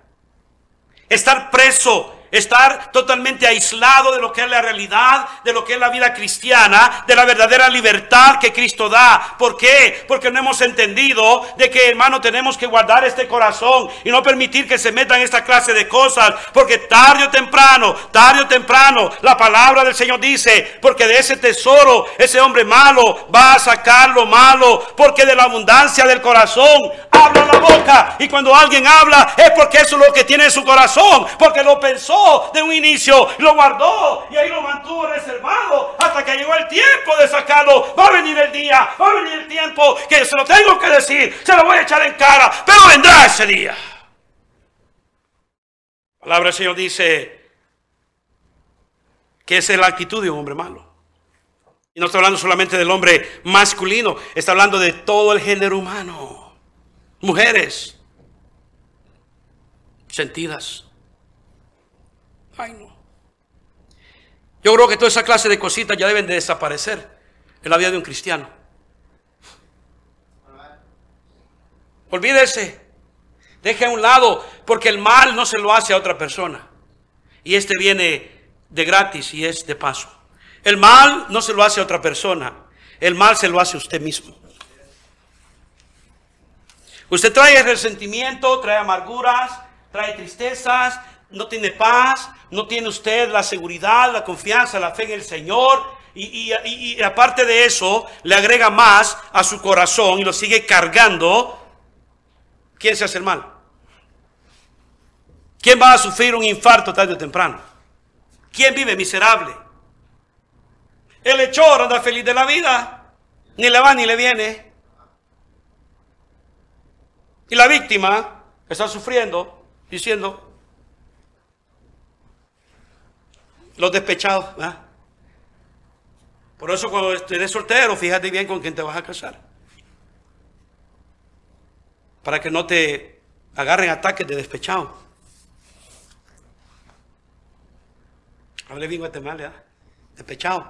Estar preso estar totalmente aislado de lo que es la realidad, de lo que es la vida cristiana, de la verdadera libertad que Cristo da. ¿Por qué? Porque no hemos entendido de que, hermano, tenemos que guardar este corazón y no permitir que se metan esta clase de cosas, porque tarde o temprano, tarde o temprano, la palabra del Señor dice, porque de ese tesoro, ese hombre malo va a sacar lo malo, porque de la abundancia del corazón habla la boca. Y cuando alguien habla es porque eso es lo que tiene en su corazón, porque lo pensó de un inicio, lo guardó y ahí lo mantuvo reservado hasta que llegó el tiempo de sacarlo. Va a venir el día, va a venir el tiempo que se lo tengo que decir, se lo voy a echar en cara, pero vendrá ese día. La palabra del Señor dice que esa es la actitud de un hombre malo. Y no está hablando solamente del hombre masculino, está hablando de todo el género humano. Mujeres sentidas, Ay, no. Yo creo que toda esa clase de cositas ya deben de desaparecer en la vida de un cristiano. Olvídese. Deje a un lado, porque el mal no se lo hace a otra persona. Y este viene de gratis y es de paso. El mal no se lo hace a otra persona. El mal se lo hace a usted mismo. Usted trae resentimiento, trae amarguras, trae tristezas, no tiene paz, no tiene usted la seguridad, la confianza, la fe en el Señor. Y, aparte de eso, le agrega más a su corazón y lo sigue cargando. ¿Quién se hace el mal? ¿Quién va a sufrir un infarto tarde o temprano? ¿Quién vive miserable? El hechor anda feliz de la vida, ni le va ni le viene. Y la víctima está sufriendo, diciendo, los despechados. Por eso cuando estés soltero, fíjate bien con quién te vas a casar. Para que no te agarren ataques de despechado. Hable bien Guatemala, despechado.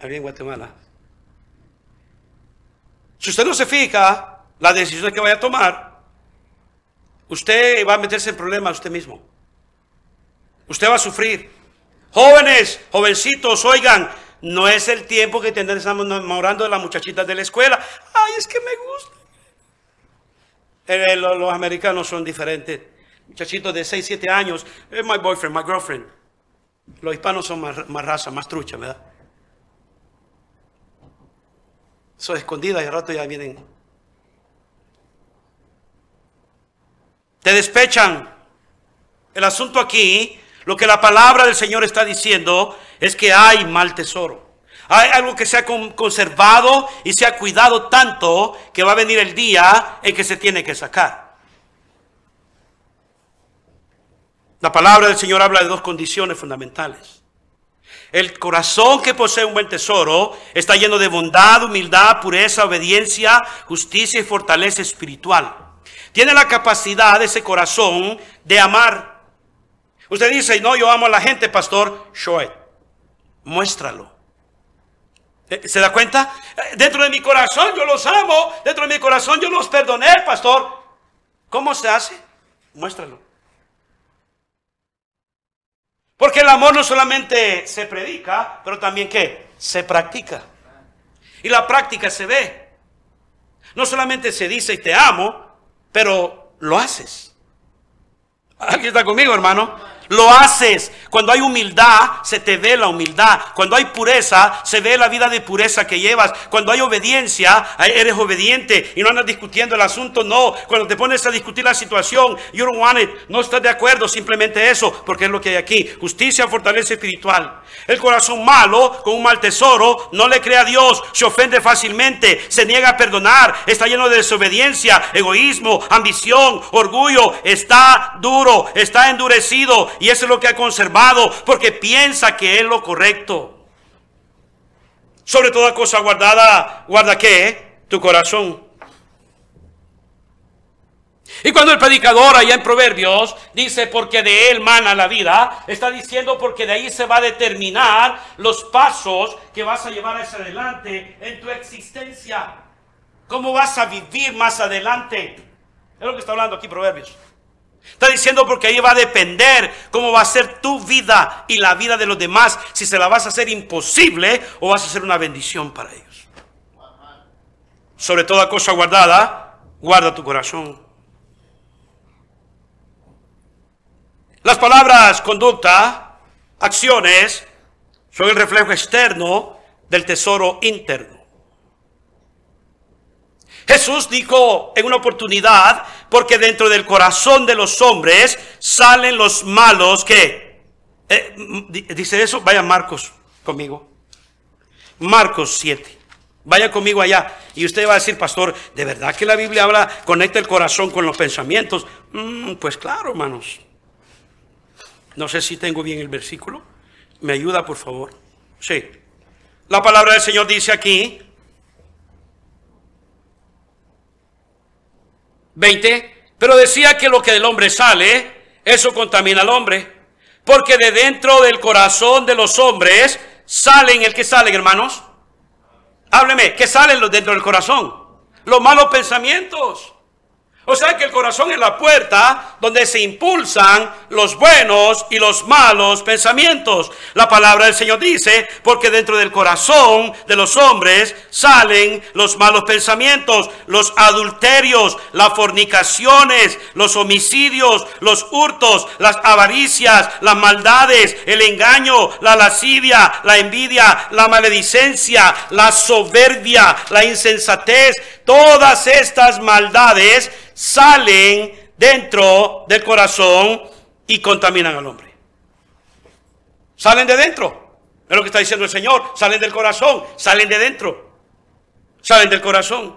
aquí en Guatemala. Si usted no se fija la decisión que vaya a tomar, usted va a meterse en problemas usted mismo. Usted va a sufrir. Jóvenes, jovencitos, oigan, no es el tiempo que tendrán estamos enamorando de las muchachitas de la escuela. Ay, es que me gusta. Eh, los, los, americanos son diferentes. Muchachitos de 6, 7 años. Es my boyfriend, my girlfriend. Los hispanos son más, más raza, más trucha, ¿verdad? Son escondidas y al rato ya vienen. Te despechan. El asunto aquí, lo que la palabra del Señor está diciendo, es que hay mal tesoro. Hay algo que se ha conservado y se ha cuidado tanto que va a venir el día en que se tiene que sacar. La palabra del Señor habla de dos condiciones fundamentales. El corazón que posee un buen tesoro está lleno de bondad, humildad, pureza, obediencia, justicia y fortaleza espiritual. Tiene la capacidad ese corazón de amar. Usted dice, no, yo amo a la gente, pastor. Show it. Muéstralo. Eh, ¿Se da cuenta? Eh, dentro de mi corazón yo los amo. Dentro de mi corazón yo los perdoné, pastor. ¿Cómo se hace? Muéstralo. Porque el amor no solamente se predica, pero también ¿qué? Se practica. Y la práctica se ve. No solamente se dice te amo, pero lo haces. ¿Alguien está conmigo, hermano? Lo haces. Cuando hay humildad, se te ve la humildad. Cuando hay pureza, se ve la vida de pureza que llevas. Cuando hay obediencia, eres obediente y no andas discutiendo el asunto. No. Cuando te pones a discutir la situación, you don't want it. No estás de acuerdo. Simplemente eso, porque es lo que hay aquí. Justicia, fortaleza espiritual. El corazón malo, con un mal tesoro, no le cree a Dios. Se ofende fácilmente. Se niega a perdonar. Está lleno de desobediencia, egoísmo, ambición, orgullo. Está duro. Está endurecido y eso es lo que ha conservado porque piensa que es lo correcto. Sobre toda cosa guardada, guarda qué? Tu corazón. Y cuando el predicador allá en Proverbios dice porque de él mana la vida, está diciendo porque de ahí se va a determinar los pasos que vas a llevar hacia adelante en tu existencia. ¿Cómo vas a vivir más adelante? Es lo que está hablando aquí Proverbios. Está diciendo porque ahí va a depender cómo va a ser tu vida y la vida de los demás, si se la vas a hacer imposible o vas a ser una bendición para ellos. Sobre toda cosa guardada, guarda tu corazón. Las palabras conducta, acciones, son el reflejo externo del tesoro interno. Jesús dijo en una oportunidad, porque dentro del corazón de los hombres salen los malos que... Eh, dice eso, vaya Marcos conmigo. Marcos 7. Vaya conmigo allá. Y usted va a decir, pastor, ¿de verdad que la Biblia habla, conecta el corazón con los pensamientos? Mm, pues claro, hermanos. No sé si tengo bien el versículo. ¿Me ayuda, por favor? Sí. La palabra del Señor dice aquí, 20, pero decía que lo que del hombre sale, eso contamina al hombre. Porque de dentro del corazón de los hombres salen, ¿el que salen, hermanos? Hábleme, ¿qué salen dentro del corazón? Los malos pensamientos. O sea que el corazón es la puerta donde se impulsan los buenos y los malos pensamientos. La palabra del Señor dice, porque dentro del corazón de los hombres salen los malos pensamientos, los adulterios, las fornicaciones, los homicidios, los hurtos, las avaricias, las maldades, el engaño, la lascivia, la envidia, la maledicencia, la soberbia, la insensatez. Todas estas maldades salen dentro del corazón y contaminan al hombre. Salen de dentro. Es lo que está diciendo el Señor. Salen del corazón, salen de dentro. Salen del corazón.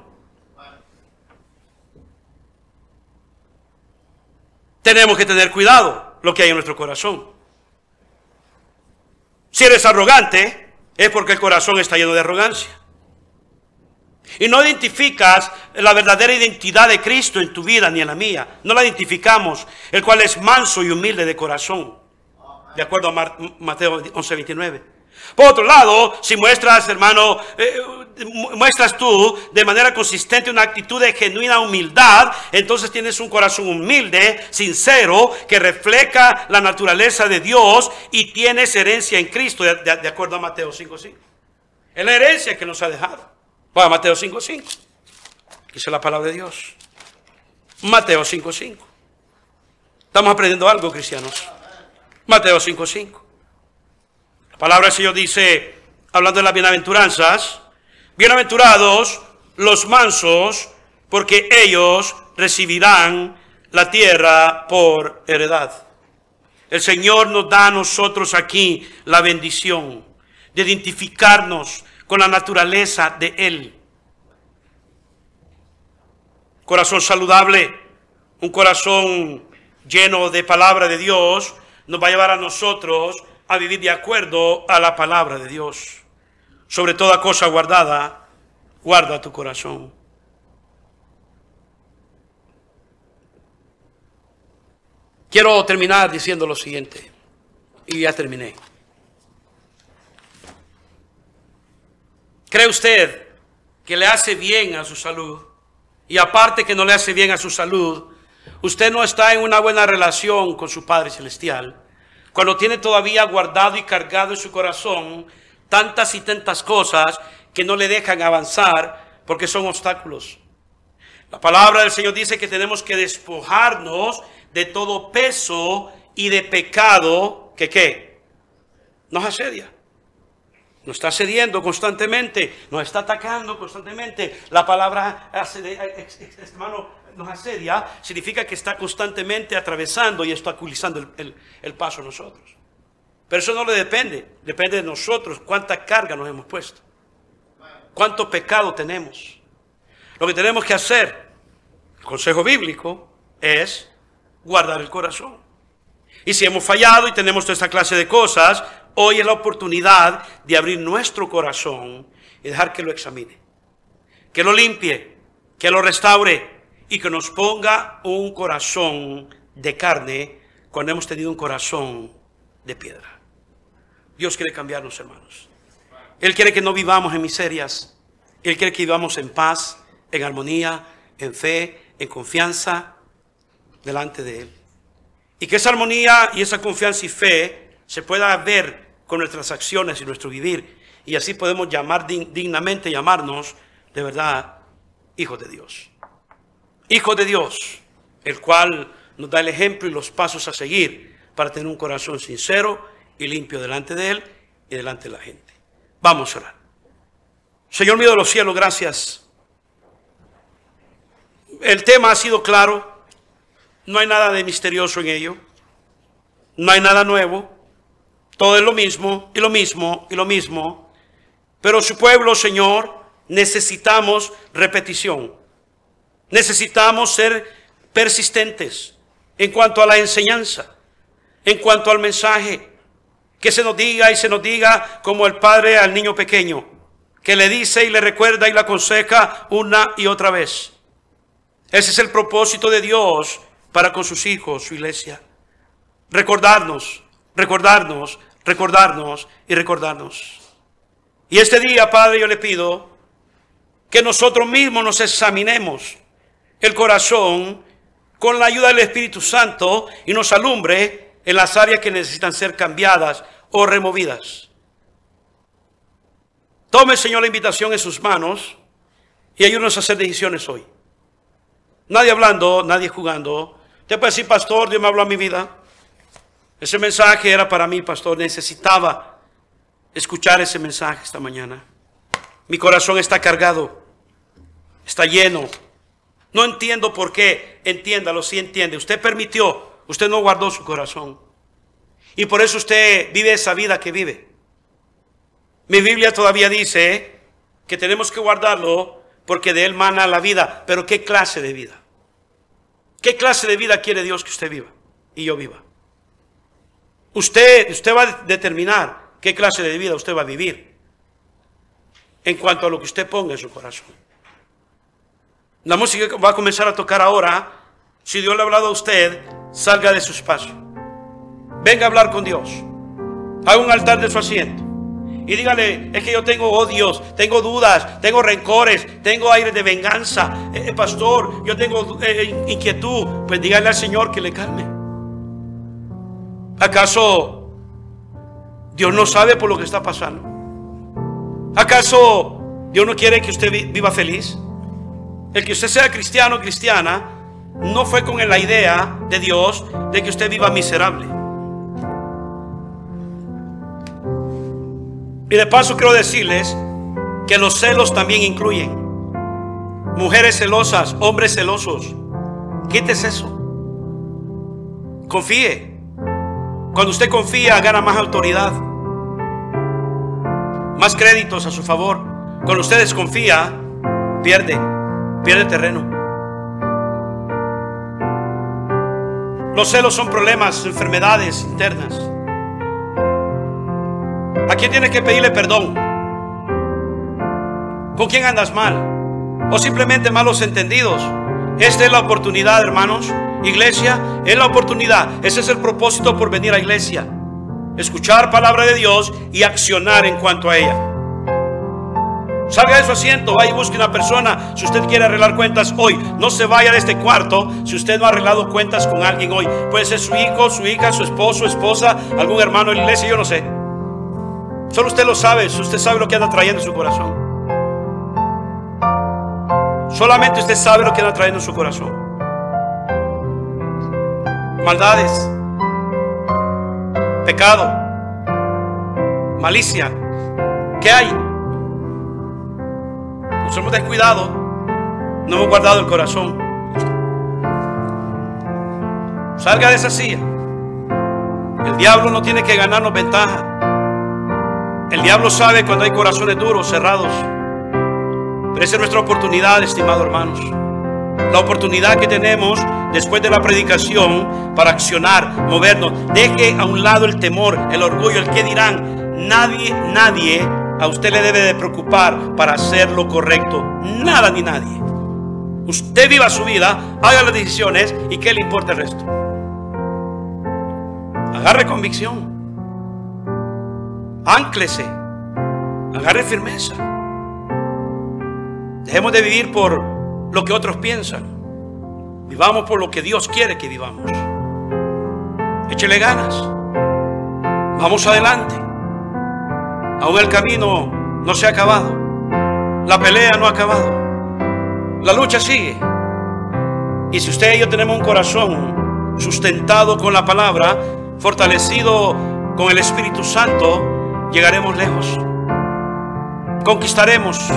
Tenemos que tener cuidado lo que hay en nuestro corazón. Si eres arrogante, es porque el corazón está lleno de arrogancia. Y no identificas la verdadera identidad de Cristo en tu vida ni en la mía. No la identificamos, el cual es manso y humilde de corazón. De acuerdo a Mateo 11:29. Por otro lado, si muestras, hermano, eh, muestras tú de manera consistente una actitud de genuina humildad, entonces tienes un corazón humilde, sincero, que refleja la naturaleza de Dios y tienes herencia en Cristo, de, acuerdo a Mateo 5.5. Es la herencia que nos ha dejado. Para Mateo 5.5. Dice la palabra de Dios. Mateo 5.5. Estamos aprendiendo algo, cristianos. Mateo 5.5. La palabra del Señor dice, hablando de las bienaventuranzas, bienaventurados los mansos, porque ellos recibirán la tierra por heredad. El Señor nos da a nosotros aquí la bendición de identificarnos con la naturaleza de Él. Corazón saludable, un corazón lleno de palabra de Dios, nos va a llevar a nosotros a vivir de acuerdo a la palabra de Dios. Sobre toda cosa guardada, guarda tu corazón. Quiero terminar diciendo lo siguiente, y ya terminé. ¿Cree usted que le hace bien a su salud? Y aparte que no le hace bien a su salud, usted no está en una buena relación con su Padre Celestial cuando tiene todavía guardado y cargado en su corazón tantas y tantas cosas que no le dejan avanzar porque son obstáculos. La palabra del Señor dice que tenemos que despojarnos de todo peso y de pecado que qué? Nos asedia. Nos está cediendo constantemente, nos está atacando constantemente. La palabra, hermano, nos asedia, significa que está constantemente atravesando y obstaculizando el, el, paso a nosotros. Pero eso no le depende, depende de nosotros cuánta carga nos hemos puesto, cuánto pecado tenemos. Lo que tenemos que hacer, el consejo bíblico, es guardar el corazón. Y si hemos fallado y tenemos toda esta clase de cosas, hoy es la oportunidad de abrir nuestro corazón y dejar que lo examine, que lo limpie, que lo restaure, y que nos ponga un corazón de carne cuando hemos tenido un corazón de piedra. Dios quiere cambiarnos, hermanos. Él quiere que no vivamos en miserias. Él quiere que vivamos en paz, en armonía, en fe, en confianza delante de Él. Y que esa armonía y esa confianza y fe se pueda ver con nuestras acciones y nuestro vivir. Y así podemos llamar dignamente, llamarnos de verdad hijos de Dios. Hijo de Dios, el cual nos da el ejemplo y los pasos a seguir para tener un corazón sincero y limpio delante de Él y delante de la gente. Vamos a orar. Señor mío de los cielos, gracias. El tema ha sido claro. No hay nada de misterioso en ello. No hay nada nuevo. Todo es lo mismo y lo mismo y lo mismo. Pero su pueblo, Señor, necesitamos repetición. Necesitamos ser persistentes en cuanto a la enseñanza, en cuanto al mensaje, que se nos diga y se nos diga como el padre al niño pequeño, que le dice y le recuerda y le aconseja una y otra vez. Ese es el propósito de Dios para con sus hijos, su iglesia. Recordarnos, recordarnos, recordarnos y recordarnos. Y este día, Padre, yo le pido que nosotros mismos nos examinemos el corazón con la ayuda del Espíritu Santo y nos alumbre en las áreas que necesitan ser cambiadas o removidas. Tome, Señor, la invitación en sus manos y ayúdenos a hacer decisiones hoy. Nadie hablando, nadie jugando. Te puede decir, pastor, Dios me habló a mi vida. Ese mensaje era para mí, pastor. Necesitaba escuchar ese mensaje esta mañana. Mi corazón está cargado, está lleno no entiendo por qué. Entiéndalo, si entiende. Usted permitió, usted no guardó su corazón. Y por eso usted vive esa vida que vive. Mi Biblia todavía dice que tenemos que guardarlo porque de él mana la vida. Pero ¿qué clase de vida? ¿Qué clase de vida quiere Dios que usted viva y yo viva? Usted, usted va a determinar qué clase de vida usted va a vivir en cuanto a lo que usted ponga en su corazón. La música va a comenzar a tocar ahora. Si Dios le ha hablado a usted, salga de su espacio. Venga a hablar con Dios. Haga un altar de su asiento. y dígale, es que yo tengo odios, tengo dudas, tengo rencores, tengo aire de venganza. Eh, eh, pastor, yo tengo eh, inquietud. Pues dígale al Señor que le calme. ¿Acaso Dios no sabe por lo que está pasando? ¿Acaso Dios no quiere que usted viva feliz? El que usted sea cristiano o cristiana no fue con la idea de Dios de que usted viva miserable. Y de paso quiero decirles que los celos también incluyen mujeres celosas, hombres celosos. Quítese eso. Confíe. Cuando usted confía, gana más autoridad, más créditos a su favor. Cuando usted desconfía, pierde, pierde terreno. Los celos son problemas, enfermedades internas. ¿A quién tienes que pedirle perdón? ¿Con quién andas mal? ¿O simplemente malos entendidos? Esta es la oportunidad, hermanos. Iglesia, es la oportunidad. Ese es el propósito por venir a iglesia. Escuchar palabra de Dios y accionar en cuanto a ella. Salga de su asiento, vaya y busque una persona. Si usted quiere arreglar cuentas hoy, no se vaya de este cuarto si usted no ha arreglado cuentas con alguien hoy. Puede ser su hijo, su hija, su esposo, su esposa, algún hermano de la iglesia, yo no sé. Solo usted lo sabe, usted sabe lo que anda trayendo en su corazón. Solamente usted sabe lo que anda trayendo en su corazón. Maldades, pecado, malicia. ¿Qué hay? Nos hemos descuidado, no hemos guardado el corazón. Salga de esa silla. El diablo no tiene que ganarnos ventaja. El diablo sabe cuando hay corazones duros, cerrados. Pero esa es nuestra oportunidad, estimados hermanos. La oportunidad que tenemos después de la predicación para accionar, movernos. Deje a un lado el temor, el orgullo, el que dirán. Nadie, nadie a usted le debe de preocupar para hacer lo correcto. Nada ni nadie. Usted viva su vida, haga las decisiones y qué le importa el resto. Agarre convicción. Ánclese. Agarre firmeza. Dejemos de vivir por lo que otros piensan. Vivamos por lo que Dios quiere que vivamos. Échele ganas. Vamos adelante. Aún el camino no se ha acabado. La pelea no ha acabado. La lucha sigue. Y si usted y yo tenemos un corazón sustentado con la palabra, fortalecido con el Espíritu Santo, llegaremos lejos. Conquistaremos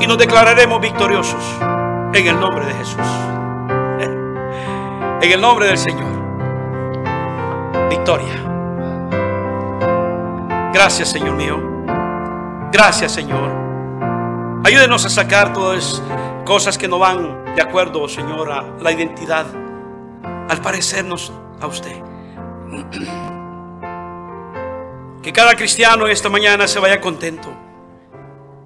y nos declararemos victoriosos en el nombre de Jesús. En el nombre del Señor. Victoria. Gracias, Señor mío. Gracias, Señor. Ayúdenos a sacar todas cosas que no van de acuerdo, Señor, a la identidad, al parecernos a usted. Que cada cristiano esta mañana se vaya contento.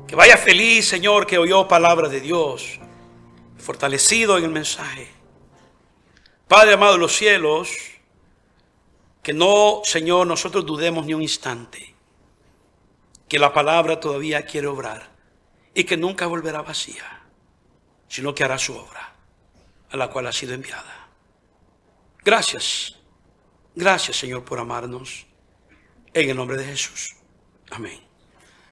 Que vaya feliz, Señor, que oyó palabra de Dios. Fortalecido en el mensaje. Padre amado de los cielos, que no, Señor, nosotros dudemos ni un instante. Que la palabra todavía quiere obrar. Y que nunca volverá vacía. Sino que hará su obra. A la cual ha sido enviada. Gracias. Gracias, Señor, por amarnos. En el nombre de Jesús. Amén.